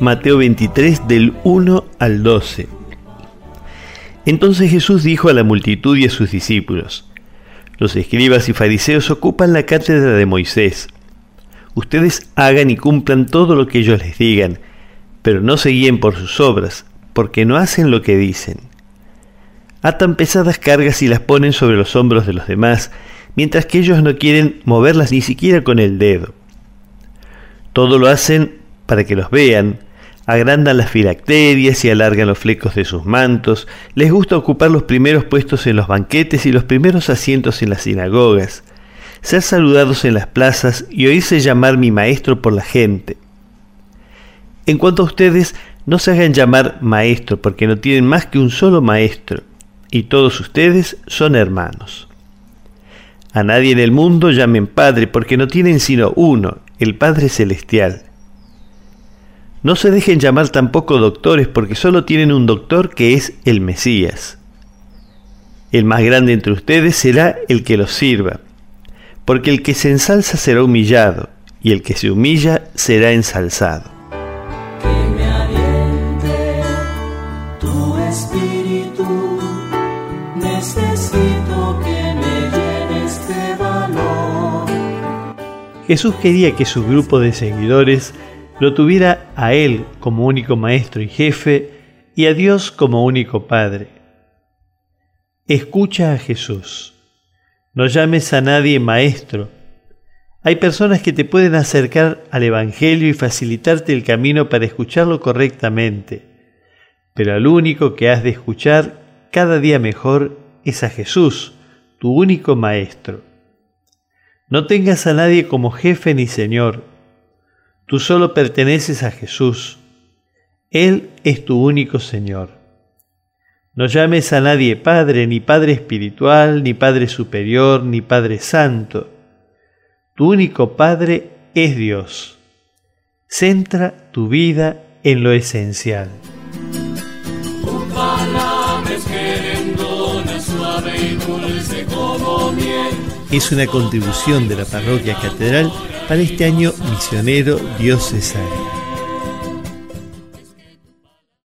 Mateo 23 del 1 al 12. Entonces Jesús dijo a la multitud y a sus discípulos, los escribas y fariseos ocupan la cátedra de Moisés. Ustedes hagan y cumplan todo lo que ellos les digan, pero no se guíen por sus obras, porque no hacen lo que dicen. Atan pesadas cargas y las ponen sobre los hombros de los demás, mientras que ellos no quieren moverlas ni siquiera con el dedo. Todo lo hacen para que los vean, agrandan las filacterias y alargan los flecos de sus mantos, les gusta ocupar los primeros puestos en los banquetes y los primeros asientos en las sinagogas, ser saludados en las plazas y oírse llamar mi maestro por la gente. En cuanto a ustedes, no se hagan llamar maestro porque no tienen más que un solo maestro, y todos ustedes son hermanos. A nadie en el mundo llamen Padre porque no tienen sino uno, el Padre Celestial. No se dejen llamar tampoco doctores porque solo tienen un doctor que es el Mesías. El más grande entre ustedes será el que los sirva, porque el que se ensalza será humillado y el que se humilla será ensalzado. Que me aliente tu espíritu, necesito que me llenes de valor. Jesús quería que su grupo de seguidores lo tuviera a Él como único Maestro y Jefe y a Dios como único Padre. Escucha a Jesús. No llames a nadie Maestro. Hay personas que te pueden acercar al Evangelio y facilitarte el camino para escucharlo correctamente, pero al único que has de escuchar cada día mejor es a Jesús, tu único Maestro. No tengas a nadie como jefe ni Señor, Tú solo perteneces a Jesús. Él es tu único Señor. No llames a nadie Padre, ni Padre espiritual, ni Padre superior, ni Padre santo. Tu único Padre es Dios. Centra tu vida en lo esencial. Es una contribución de la parroquia catedral para este año misionero diocesano.